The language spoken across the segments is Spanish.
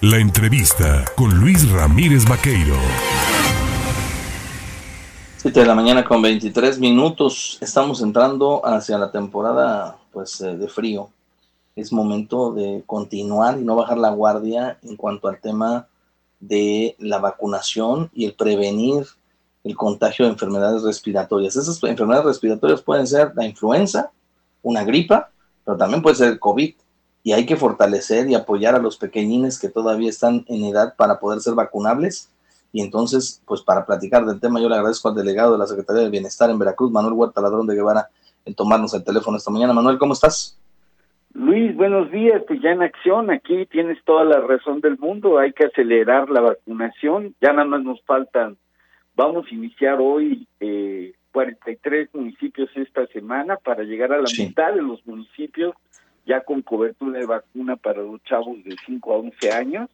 La entrevista con Luis Ramírez Vaqueiro. 7 de la mañana con 23 minutos. Estamos entrando hacia la temporada pues, eh, de frío. Es momento de continuar y no bajar la guardia en cuanto al tema de la vacunación y el prevenir el contagio de enfermedades respiratorias. Esas enfermedades respiratorias pueden ser la influenza, una gripa, pero también puede ser el COVID y hay que fortalecer y apoyar a los pequeñines que todavía están en edad para poder ser vacunables. Y entonces, pues para platicar del tema, yo le agradezco al delegado de la Secretaría de Bienestar en Veracruz, Manuel Huerta Ladrón de Guevara, en tomarnos el teléfono esta mañana. Manuel, ¿cómo estás? Luis, buenos días. Pues ya en acción, aquí tienes toda la razón del mundo. Hay que acelerar la vacunación. Ya nada más nos faltan. Vamos a iniciar hoy eh, 43 municipios esta semana para llegar a la mitad de los municipios ya con cobertura de vacuna para los chavos de 5 a 11 años.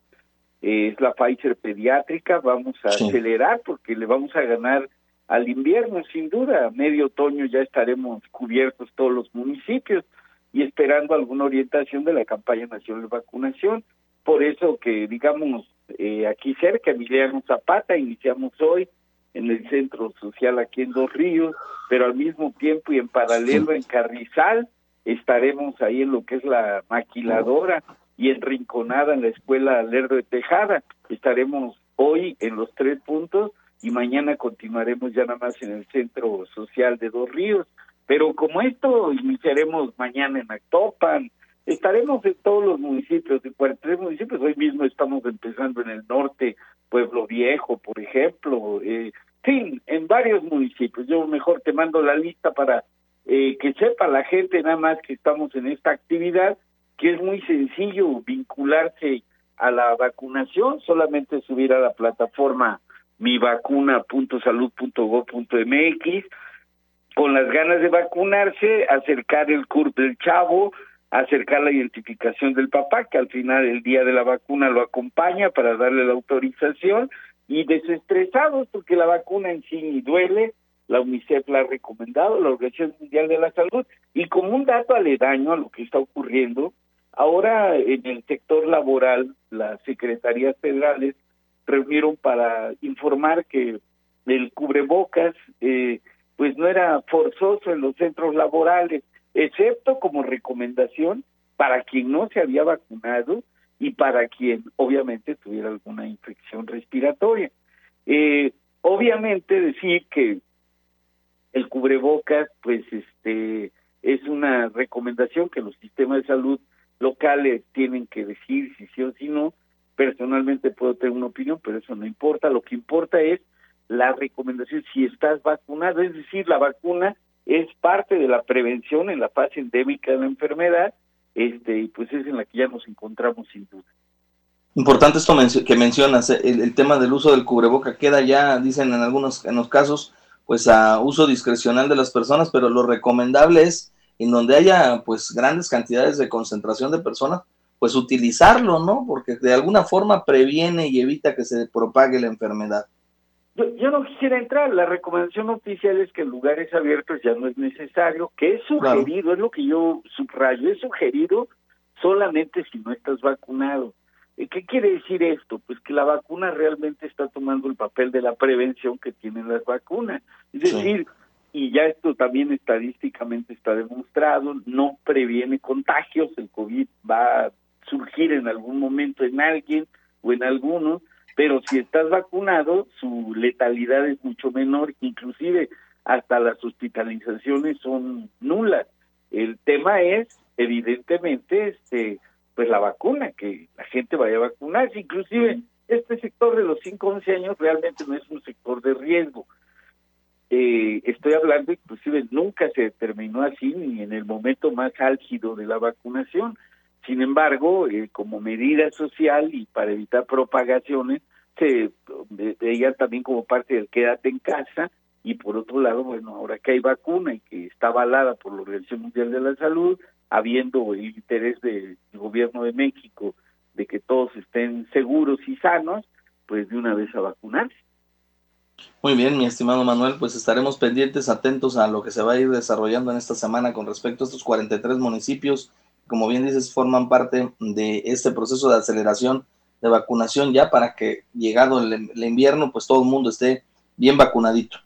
Eh, es la Pfizer pediátrica, vamos a acelerar porque le vamos a ganar al invierno, sin duda. A medio otoño ya estaremos cubiertos todos los municipios y esperando alguna orientación de la campaña nacional de vacunación. Por eso que, digamos, eh, aquí cerca, Emiliano Zapata, iniciamos hoy en el centro social aquí en Dos Ríos, pero al mismo tiempo y en paralelo en Carrizal, estaremos ahí en lo que es la maquiladora y en Rinconada en la escuela Lerdo de Tejada. Estaremos hoy en los tres puntos y mañana continuaremos ya nada más en el centro social de Dos Ríos. Pero como esto iniciaremos mañana en Actopan, estaremos en todos los municipios, de 43 municipios. Hoy mismo estamos empezando en el norte, Pueblo Viejo, por ejemplo. Eh, sí, en varios municipios. Yo mejor te mando la lista para eh, que sepa la gente nada más que estamos en esta actividad, que es muy sencillo vincularse a la vacunación, solamente subir a la plataforma mivacuna.salud.gov.mx con las ganas de vacunarse, acercar el CURP del chavo, acercar la identificación del papá, que al final el día de la vacuna lo acompaña para darle la autorización, y desestresados, porque la vacuna en sí ni duele, la UNICEF la ha recomendado, la Organización Mundial de la Salud, y como un dato aledaño a lo que está ocurriendo, ahora en el sector laboral, las secretarías federales reunieron para informar que el cubrebocas eh, pues no era forzoso en los centros laborales, excepto como recomendación para quien no se había vacunado y para quien obviamente tuviera alguna infección respiratoria. Eh, obviamente decir que el cubrebocas, pues este es una recomendación que los sistemas de salud locales tienen que decir si sí o si no. Personalmente puedo tener una opinión, pero eso no importa. Lo que importa es la recomendación si estás vacunado, es decir, la vacuna es parte de la prevención en la fase endémica de la enfermedad, este, y pues es en la que ya nos encontramos sin duda. Importante esto que mencionas, el, el tema del uso del cubreboca queda ya, dicen en algunos en los casos, pues a uso discrecional de las personas, pero lo recomendable es en donde haya pues grandes cantidades de concentración de personas, pues utilizarlo, ¿no? Porque de alguna forma previene y evita que se propague la enfermedad. Yo, no quisiera entrar, la recomendación oficial es que en lugares abiertos ya no es necesario, que es sugerido, es lo que yo subrayo, es sugerido solamente si no estás vacunado. ¿Qué quiere decir esto? Pues que la vacuna realmente está tomando el papel de la prevención que tienen las vacunas. Es decir, y ya esto también estadísticamente está demostrado, no previene contagios, el COVID va a surgir en algún momento en alguien o en algunos, pero si estás vacunado, su letalidad es mucho menor, inclusive hasta las hospitalizaciones son nulas. El tema es, evidentemente, este pues la vacuna, que la gente vaya a vacunarse, inclusive este sector de los 5 11 años realmente no es un sector de riesgo. Eh, estoy hablando, inclusive nunca se determinó así ni en el momento más álgido de la vacunación. Sin embargo, eh, como medida social y para evitar propagaciones, se veía también como parte del quédate en casa y por otro lado, bueno, ahora que hay vacuna y que está avalada por la Organización Mundial de la Salud, habiendo el interés del gobierno de México de que todos estén seguros y sanos, pues de una vez a vacunarse. Muy bien, mi estimado Manuel, pues estaremos pendientes, atentos a lo que se va a ir desarrollando en esta semana con respecto a estos 43 municipios, como bien dices, forman parte de este proceso de aceleración de vacunación ya para que llegado el, el invierno, pues todo el mundo esté bien vacunadito.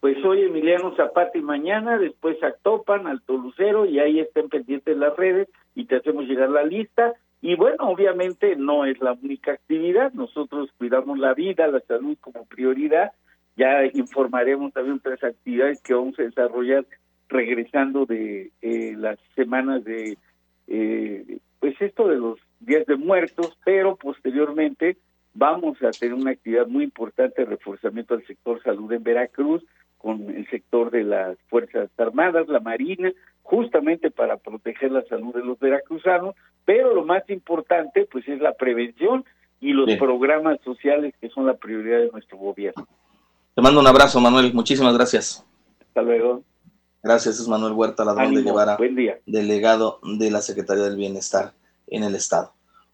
Pues hoy Emiliano Zapata y mañana, después a Topan, al Tolucero, y ahí estén pendientes las redes y te hacemos llegar la lista. Y bueno, obviamente no es la única actividad, nosotros cuidamos la vida, la salud como prioridad, ya informaremos también otras actividades que vamos a desarrollar regresando de eh, las semanas de, eh, pues esto de los días de muertos, pero posteriormente vamos a tener una actividad muy importante de reforzamiento del sector salud en Veracruz, con el sector de las Fuerzas Armadas, la Marina, justamente para proteger la salud de los veracruzanos, pero lo más importante pues es la prevención y los programas sociales que son la prioridad de nuestro gobierno. Te mando un abrazo, Manuel. Muchísimas gracias. Hasta luego. Gracias, es Manuel Huerta, ladrón de Guevara, delegado de la Secretaría del Bienestar en el Estado.